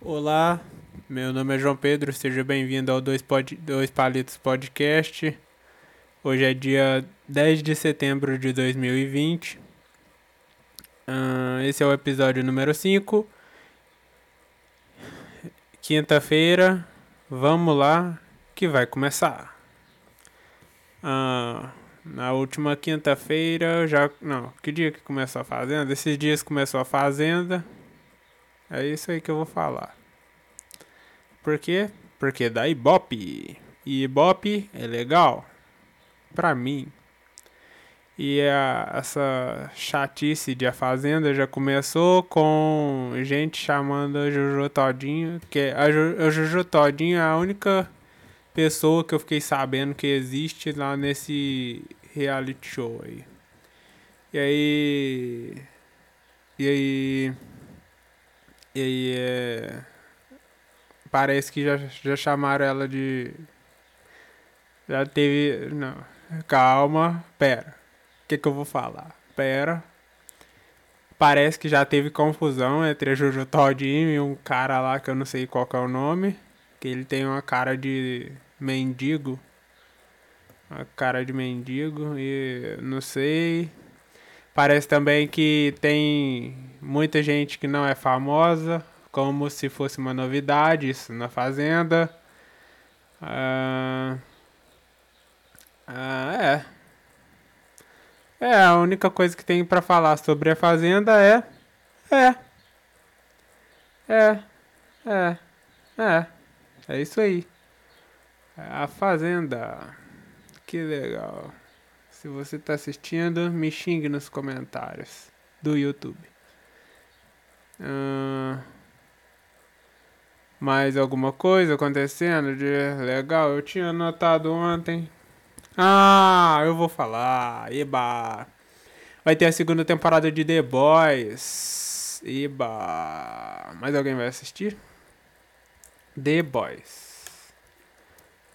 Olá, meu nome é João Pedro, seja bem-vindo ao Dois, Pod... Dois Palitos Podcast. Hoje é dia 10 de setembro de 2020. Uh, esse é o episódio número 5. Quinta-feira, vamos lá que vai começar. Uh, na última quinta-feira, já. Não, que dia que começou a fazenda? Esses dias começou a fazenda. É isso aí que eu vou falar. Por quê? Porque dá Ibope. E Ibope é legal. Pra mim. E a, essa chatice de A Fazenda já começou com gente chamando a Juju Todinho. Que a, Ju, a Todinho é a única pessoa que eu fiquei sabendo que existe lá nesse reality show aí. E aí. E aí. E aí é. Parece que já, já chamaram ela de. Já teve. Não. Calma. Pera. O que, que eu vou falar? Pera. Parece que já teve confusão entre a Jojo Todinho e um cara lá que eu não sei qual é o nome. Que ele tem uma cara de mendigo. Uma cara de mendigo e não sei. Parece também que tem muita gente que não é famosa, como se fosse uma novidade isso na Fazenda. Ah, ah, é. É, a única coisa que tem para falar sobre a Fazenda é. É. É. É. É. É isso aí. A Fazenda. Que legal. Se você está assistindo, me xingue nos comentários do YouTube. Uh, mais alguma coisa acontecendo de legal? Eu tinha notado ontem. Ah, eu vou falar. Eba. Vai ter a segunda temporada de The Boys. Eba. Mais alguém vai assistir? The Boys.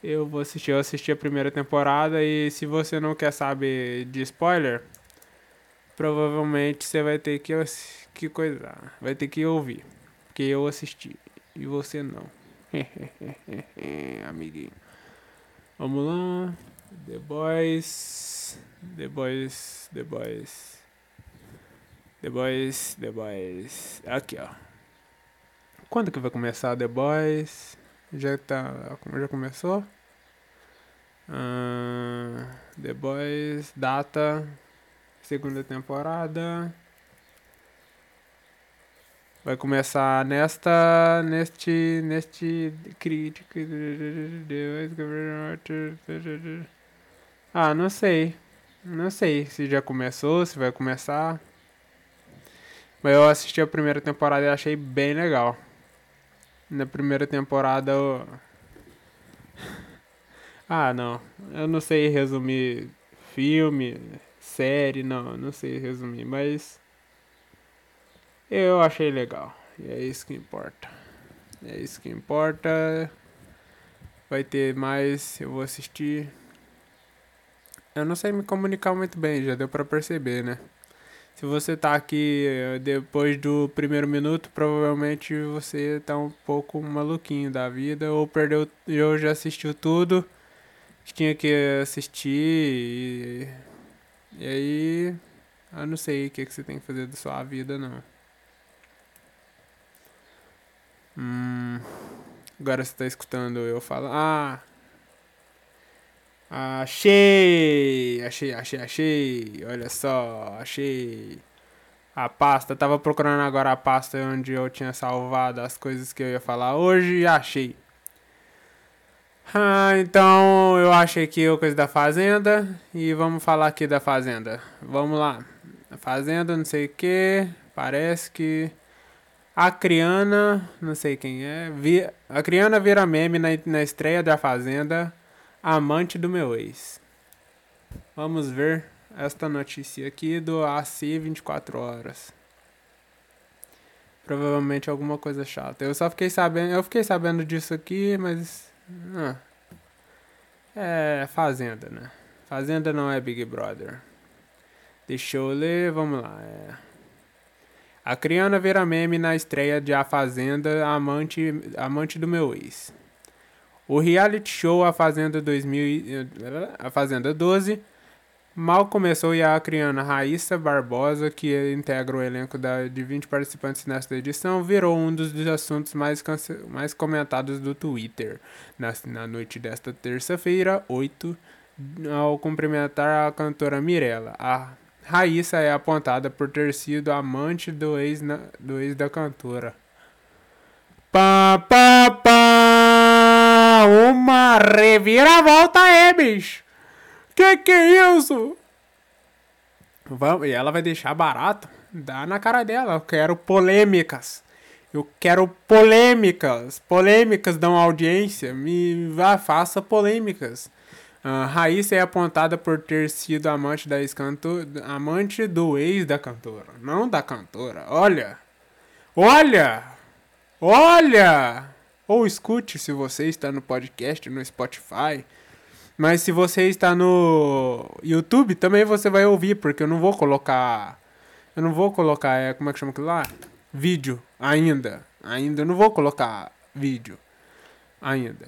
Eu vou assistir, eu assisti a primeira temporada e se você não quer saber de spoiler, provavelmente você vai ter que, que coisar, vai ter que ouvir, porque eu assisti e você não. Amiguinho. Vamos lá. The Boys. The Boys. The Boys. The Boys. The Boys. Aqui, ó. Quando que vai começar The Boys? Já tá. Já começou? Uh, The Boys, data, segunda temporada. Vai começar nesta. neste. neste. crítica. Ah, não sei. Não sei se já começou, se vai começar. Mas eu assisti a primeira temporada e achei bem legal na primeira temporada. Eu... Ah, não. Eu não sei resumir filme, série, não. Não sei resumir, mas. Eu achei legal. E é isso que importa. É isso que importa. Vai ter mais, eu vou assistir. Eu não sei me comunicar muito bem, já deu pra perceber, né? Se você tá aqui eh, depois do primeiro minuto, provavelmente você tá um pouco maluquinho da vida ou perdeu, ou já assistiu tudo que tinha que assistir e, e aí eu não sei o que, que você tem que fazer da sua vida não. Hum, agora você tá escutando eu falar. Ah, Achei! Achei, achei, achei. Olha só, achei. A pasta. Tava procurando agora a pasta onde eu tinha salvado as coisas que eu ia falar hoje e achei. Ah, então eu achei aqui a coisa da Fazenda e vamos falar aqui da Fazenda. Vamos lá. Fazenda, não sei o que. Parece que. A Criana, não sei quem é. Vi, a Criana vira meme na, na estreia da Fazenda amante do meu ex. Vamos ver esta notícia aqui do AC 24 horas. Provavelmente alguma coisa chata. Eu só fiquei sabendo, eu fiquei sabendo disso aqui, mas ah, é fazenda, né? Fazenda não é Big Brother. Deixa eu ler, vamos lá. É. A Criana vira meme na estreia de A Fazenda, amante, amante do meu ex. O reality show A Fazenda 2000, A Fazenda 12 mal começou e a Criana Raíssa Barbosa, que integra o elenco da, de 20 participantes nesta edição, virou um dos, assuntos mais, mais comentados do Twitter na, na noite desta terça-feira, 8, ao cumprimentar a cantora Mirella. A Raíssa é apontada por ter sido amante do ex, na, do ex da cantora. Pá, pá, pá! Uma reviravolta é, bicho! Que que é isso? Vamos, e ela vai deixar barato? Dá na cara dela. Eu quero polêmicas. Eu quero polêmicas. Polêmicas dão audiência. Me vá, faça polêmicas. Uh, Raíssa é apontada por ter sido amante da ex-cantora, amante do ex da cantora, não da cantora. Olha, olha, olha. Ou escute se você está no podcast, no Spotify. Mas se você está no YouTube, também você vai ouvir, porque eu não vou colocar. Eu não vou colocar, é, como é que chama aquilo lá? Vídeo, ainda. Ainda não vou colocar vídeo. Ainda.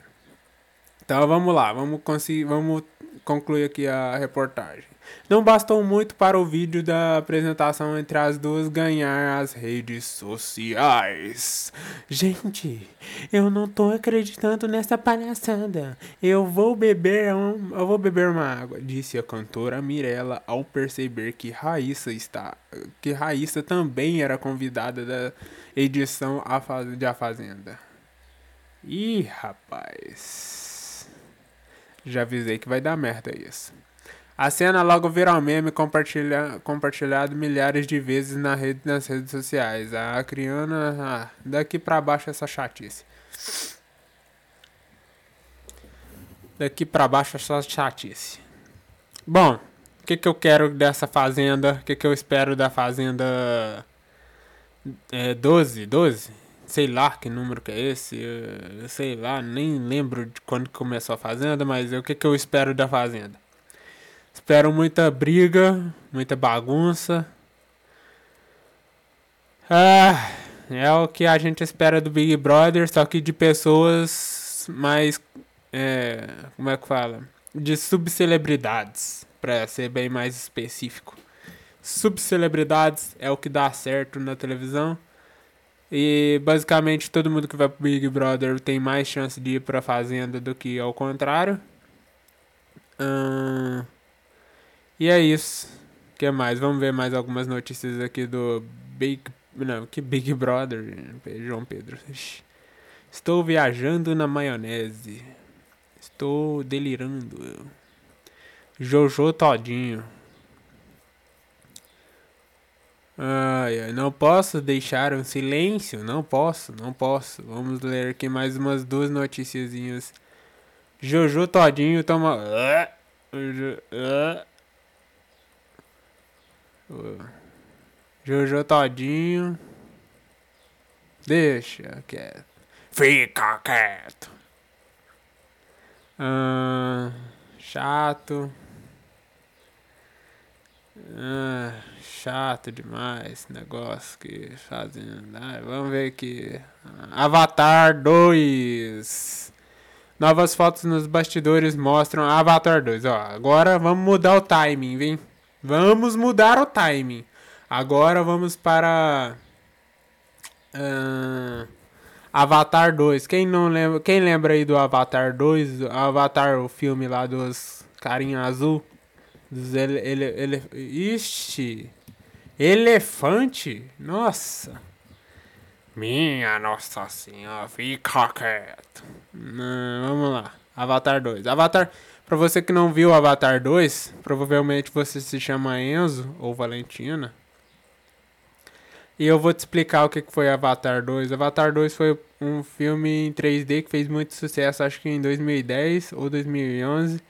Então vamos lá, vamos conseguir, vamos concluir aqui a reportagem. Não bastou muito para o vídeo da apresentação entre as duas ganhar as redes sociais. Gente, eu não tô acreditando nessa palhaçada. Eu vou beber, um, eu vou beber uma água, disse a cantora Mirella ao perceber que Raíssa está, que Raíssa também era convidada da edição de A Fazenda. Ih, rapaz. Já avisei que vai dar merda isso. A cena logo virou meme compartilha, compartilhado milhares de vezes na rede, nas redes sociais. A criança. Ah, daqui pra baixo essa chatice. Daqui pra baixo essa chatice. Bom, o que, que eu quero dessa fazenda? O que, que eu espero da fazenda é, 12? 12? sei lá que número que é esse, eu, sei lá, nem lembro de quando começou a Fazenda, mas o que, que eu espero da Fazenda? Espero muita briga, muita bagunça. Ah, é o que a gente espera do Big Brother, só que de pessoas mais. É, como é que fala? De subcelebridades, para ser bem mais específico. Subcelebridades é o que dá certo na televisão. E basicamente todo mundo que vai pro Big Brother tem mais chance de ir pra fazenda do que ao contrário. Hum, e é isso. O que mais? Vamos ver mais algumas notícias aqui do Big. Não, que Big Brother, João Pedro. Estou viajando na maionese. Estou delirando. Jojo todinho. Ai, não posso deixar um silêncio, não posso, não posso. Vamos ler aqui mais umas duas noticiazinhas. Jojo Todinho toma. Jojo Todinho. Deixa quieto. Fica quieto. Ah, chato. Ah, chato demais esse negócio que fazem. Ah, vamos ver aqui. Avatar 2. Novas fotos nos bastidores mostram Avatar 2. Ó, agora vamos mudar o timing, vem. Vamos mudar o timing. Agora vamos para uh, Avatar 2. Quem não lembra, quem lembra aí do Avatar 2? Avatar, o filme lá dos carinha azul. Ele, ele, ele, ixi! Elefante? Nossa! Minha Nossa Senhora, fica quieto. Vamos lá. Avatar 2. Avatar, pra você que não viu Avatar 2, provavelmente você se chama Enzo ou Valentina. E eu vou te explicar o que foi Avatar 2. Avatar 2 foi um filme em 3D que fez muito sucesso, acho que em 2010 ou 2011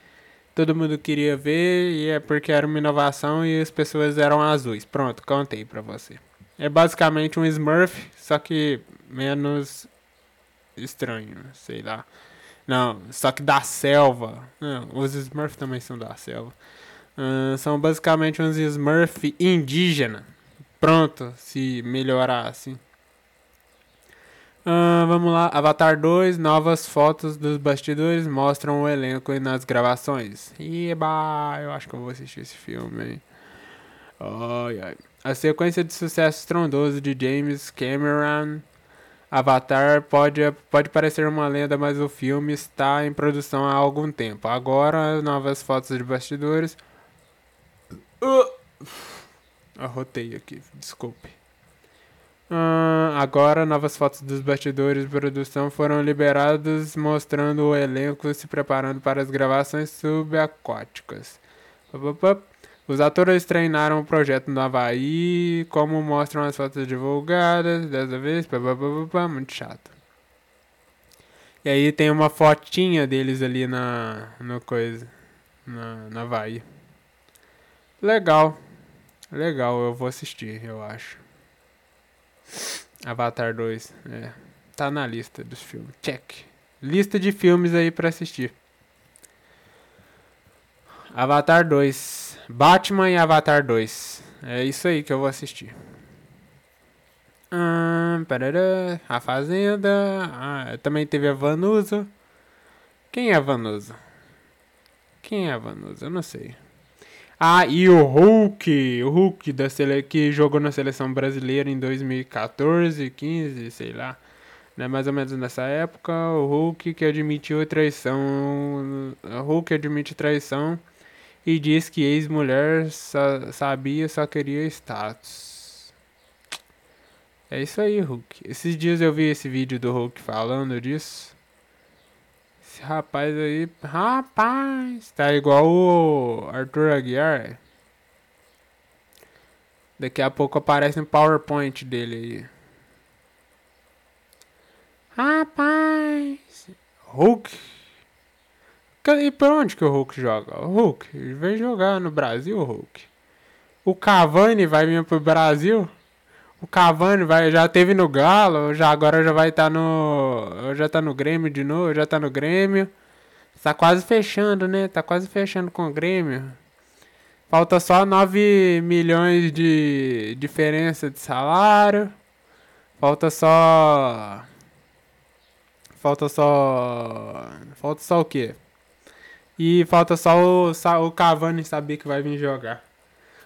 todo mundo queria ver e é porque era uma inovação e as pessoas eram azuis. Pronto, contei pra você. É basicamente um Smurf, só que menos estranho, sei lá. Não, só que da selva. Não, os Smurfs também são da selva. Uh, são basicamente uns Smurf indígena. pronto se melhorasse. Uh, vamos lá, Avatar 2, novas fotos dos bastidores mostram o elenco nas gravações. Eba, eu acho que eu vou assistir esse filme? Ai, ai. A sequência de sucesso estrondoso de James Cameron, Avatar, pode, pode parecer uma lenda, mas o filme está em produção há algum tempo. Agora, novas fotos de bastidores. Uh, arrotei aqui, desculpe. Uh, agora, novas fotos dos bastidores de produção foram liberadas, mostrando o elenco se preparando para as gravações subaquáticas. Os atores treinaram o projeto no Havaí, como mostram as fotos divulgadas, dessa vez, muito chato. E aí tem uma fotinha deles ali na, no coisa, na, na Havaí. Legal, legal, eu vou assistir, eu acho. Avatar 2, é. Tá na lista dos filmes. Check. Lista de filmes aí pra assistir. Avatar 2. Batman e Avatar 2. É isso aí que eu vou assistir. Hum, parará, a Fazenda. Ah, também teve a Vanusa. Quem é a Vanusa? Quem é a Vanusa? Eu não sei. Ah, e o Hulk, o Hulk da sele... que jogou na seleção brasileira em 2014, 15, sei lá. Né, mais ou menos nessa época, o Hulk que admitiu traição. O Hulk admite traição e diz que ex-mulher sa sabia, só queria status. É isso aí, Hulk. Esses dias eu vi esse vídeo do Hulk falando disso. Esse rapaz aí. Rapaz! Tá igual o Arthur Aguiar. Daqui a pouco aparece um PowerPoint dele aí. Rapaz! Hulk! E por onde que o Hulk joga? O Hulk vem jogar no Brasil, Hulk. O Cavani vai vir pro Brasil? O Cavani vai, já teve no Galo, já agora já vai estar tá no. Já tá no Grêmio de novo, já tá no Grêmio. Tá quase fechando, né? Tá quase fechando com o Grêmio. Falta só 9 milhões de diferença de salário. Falta só. Falta só. Falta só o quê? E falta só o, o Cavani saber que vai vir jogar.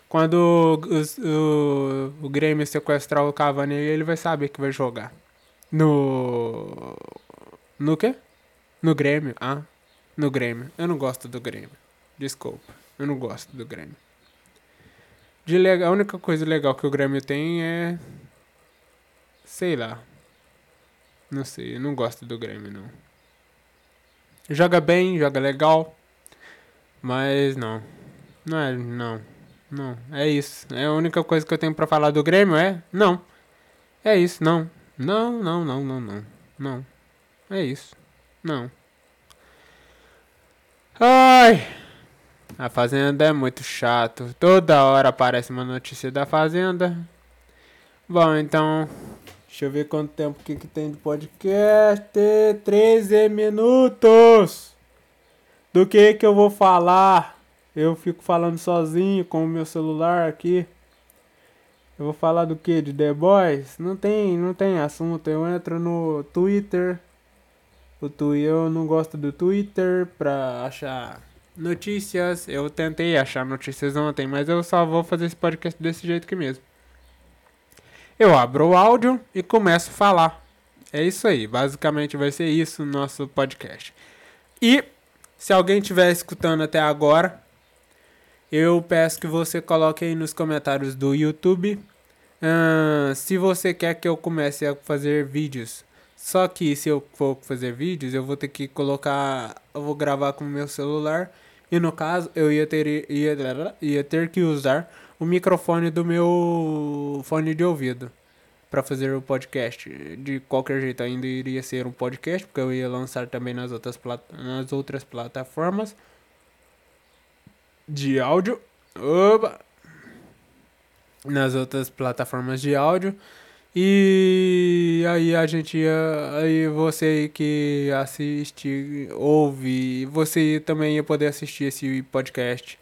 Quando o, o, o Grêmio sequestrar o Cavani, ele vai saber que vai jogar. No. No quê? No Grêmio. Ah, no Grêmio. Eu não gosto do Grêmio. Desculpa. Eu não gosto do Grêmio. De legal, a única coisa legal que o Grêmio tem é. Sei lá. Não sei, eu não gosto do Grêmio, não. Joga bem, joga legal. Mas não. Não é, não. Não, é isso. É a única coisa que eu tenho para falar do Grêmio é não. É isso, não. Não, não, não, não, não. Não. É isso. Não. Ai. A Fazenda é muito chato. Toda hora aparece uma notícia da Fazenda. Bom, então. Deixa eu ver quanto tempo que, que tem do podcast. 13 minutos. Do que que eu vou falar? Eu fico falando sozinho com o meu celular aqui. Eu vou falar do que? De The Boys? Não tem, não tem assunto. Eu entro no Twitter. O Twitter, eu não gosto do Twitter pra achar notícias. Eu tentei achar notícias ontem, mas eu só vou fazer esse podcast desse jeito aqui mesmo. Eu abro o áudio e começo a falar. É isso aí, basicamente vai ser isso no nosso podcast. E se alguém estiver escutando até agora, eu peço que você coloque aí nos comentários do YouTube uh, se você quer que eu comece a fazer vídeos. Só que se eu for fazer vídeos, eu vou ter que colocar. Eu vou gravar com o meu celular. E no caso, eu ia ter, ia, ia ter que usar o microfone do meu fone de ouvido para fazer o podcast. De qualquer jeito, ainda iria ser um podcast, porque eu ia lançar também nas outras, nas outras plataformas de áudio. Oba! Nas outras plataformas de áudio. E aí a gente ia. Aí você que assiste, ouve, você também ia poder assistir esse podcast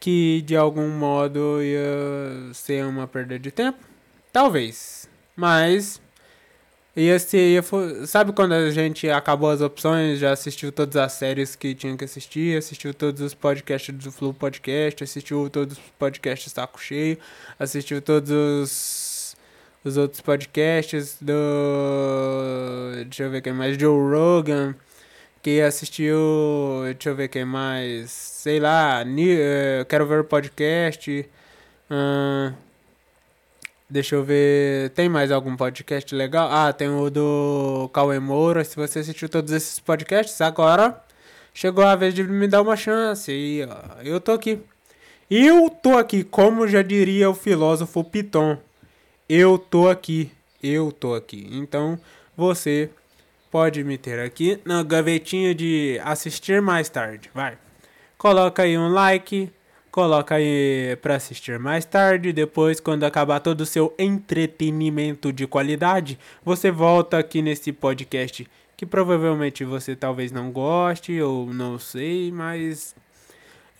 que de algum modo ia ser uma perda de tempo? Talvez. Mas ia ser. Ia for... Sabe quando a gente acabou as opções, já assistiu todas as séries que tinha que assistir, assistiu todos os podcasts do Flow Podcast, assistiu todos os podcasts Saco Cheio, assistiu todos os, os outros podcasts do. Deixa eu ver quem mais. Joe Rogan que assistiu, deixa eu ver quem mais, sei lá, uh, quero ver o podcast. Uh, deixa eu ver, tem mais algum podcast legal? Ah, tem o do Cauê Moura. Se você assistiu todos esses podcasts, agora chegou a vez de me dar uma chance. E ó, eu tô aqui. Eu tô aqui, como já diria o filósofo Piton. Eu tô aqui. Eu tô aqui. Então, você pode me ter aqui na gavetinha de assistir mais tarde. Vai. Coloca aí um like, coloca aí para assistir mais tarde. Depois, quando acabar todo o seu entretenimento de qualidade, você volta aqui nesse podcast que provavelmente você talvez não goste ou não sei, mas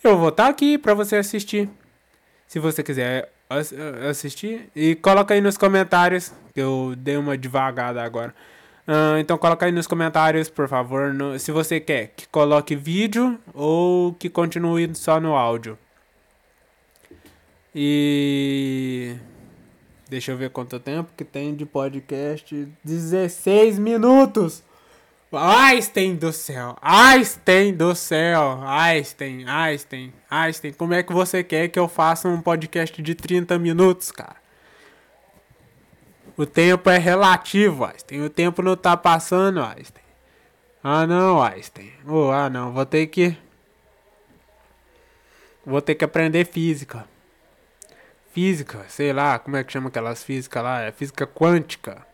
eu vou estar tá aqui para você assistir. Se você quiser assistir e coloca aí nos comentários que eu dei uma devagada agora. Uh, então coloca aí nos comentários, por favor, no, se você quer que coloque vídeo ou que continue só no áudio. E deixa eu ver quanto tempo que tem de podcast. 16 minutos. Einstein do céu, Einstein do céu, Einstein, Einstein, Einstein, como é que você quer que eu faça um podcast de 30 minutos, cara? O tempo é relativo, Einstein. O tempo não tá passando, Einstein. Ah, não, Einstein. Oh, ah, não. Vou ter que. Vou ter que aprender física. Física, sei lá, como é que chama aquelas físicas lá? É física quântica.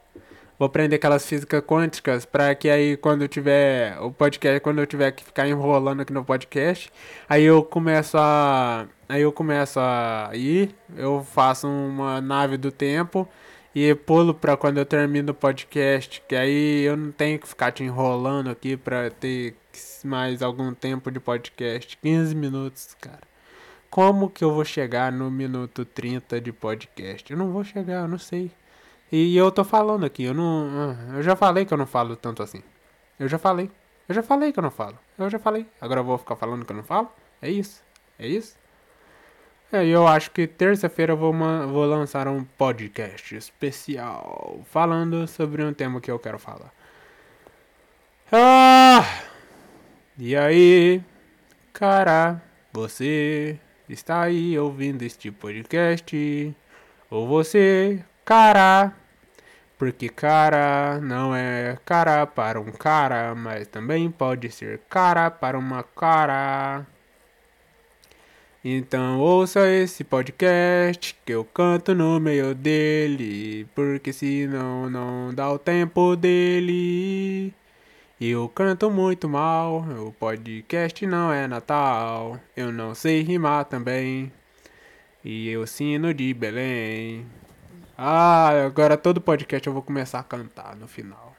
Vou aprender aquelas físicas quânticas para que aí quando eu tiver o podcast, quando eu tiver que ficar enrolando aqui no podcast, aí eu começo a aí eu começo a ir, eu faço uma nave do tempo e pulo pra quando eu termino o podcast, que aí eu não tenho que ficar te enrolando aqui pra ter mais algum tempo de podcast. 15 minutos, cara. Como que eu vou chegar no minuto 30 de podcast? Eu não vou chegar, eu não sei. E eu tô falando aqui, eu não. Eu já falei que eu não falo tanto assim. Eu já falei. Eu já falei que eu não falo. Eu já falei. Agora eu vou ficar falando que eu não falo? É isso. É isso. É, eu acho que terça-feira eu vou, vou lançar um podcast especial falando sobre um tema que eu quero falar. Ah! E aí, cara, você está aí ouvindo este podcast? Ou você, cara, porque cara não é cara para um cara, mas também pode ser cara para uma cara. Então ouça esse podcast que eu canto no meio dele, porque senão não dá o tempo dele. Eu canto muito mal, o podcast não é Natal, eu não sei rimar também. E eu sino de Belém. Ah, agora todo podcast eu vou começar a cantar no final.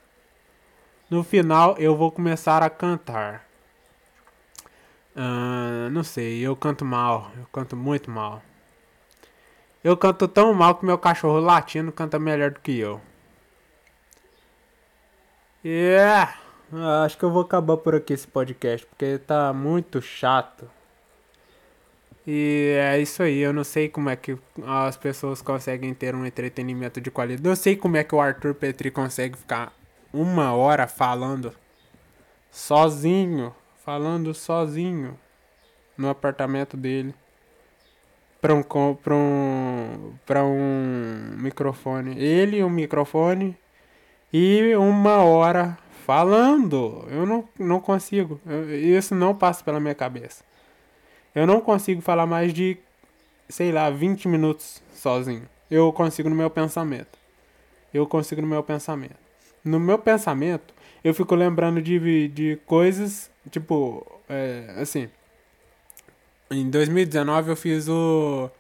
No final eu vou começar a cantar. Uh, não sei, eu canto mal, eu canto muito mal. Eu canto tão mal que meu cachorro latino canta melhor do que eu. Yeah! Acho que eu vou acabar por aqui esse podcast, porque tá muito chato. E é isso aí, eu não sei como é que as pessoas conseguem ter um entretenimento de qualidade. Não sei como é que o Arthur Petri consegue ficar uma hora falando sozinho falando sozinho no apartamento dele para um para um para um microfone, ele um microfone e uma hora falando. Eu não, não consigo. isso não passa pela minha cabeça. Eu não consigo falar mais de sei lá, 20 minutos sozinho. Eu consigo no meu pensamento. Eu consigo no meu pensamento. No meu pensamento, eu fico lembrando de, de coisas Tipo, é, assim. Em 2019 eu fiz o.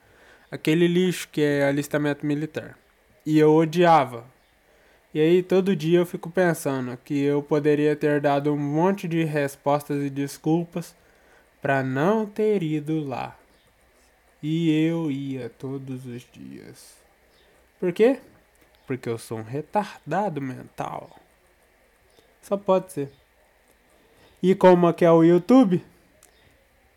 aquele lixo que é alistamento militar. E eu odiava. E aí todo dia eu fico pensando que eu poderia ter dado um monte de respostas e desculpas para não ter ido lá. E eu ia todos os dias. Por quê? Porque eu sou um retardado mental. Só pode ser. E como aqui é o YouTube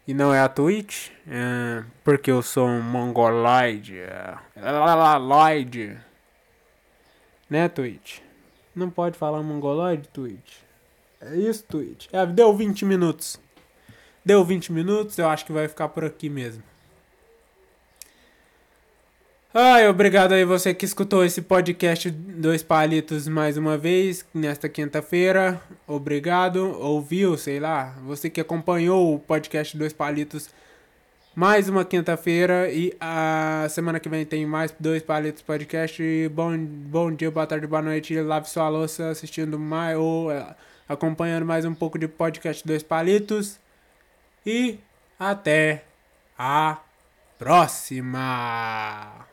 e não é a Twitch, é porque eu sou um mongoloide. É, Loide. Né, Twitch? Não pode falar mongoloide, Twitch? É isso, Twitch. É, deu 20 minutos. Deu 20 minutos, eu acho que vai ficar por aqui mesmo. Ai, obrigado aí você que escutou esse podcast Dois Palitos mais uma vez nesta quinta-feira. Obrigado, ouviu, sei lá. Você que acompanhou o podcast Dois Palitos mais uma quinta-feira e a semana que vem tem mais Dois Palitos podcast. Bom, bom dia, boa tarde, boa noite. Lave sua louça assistindo mais ou é, acompanhando mais um pouco de podcast Dois Palitos. E até a próxima!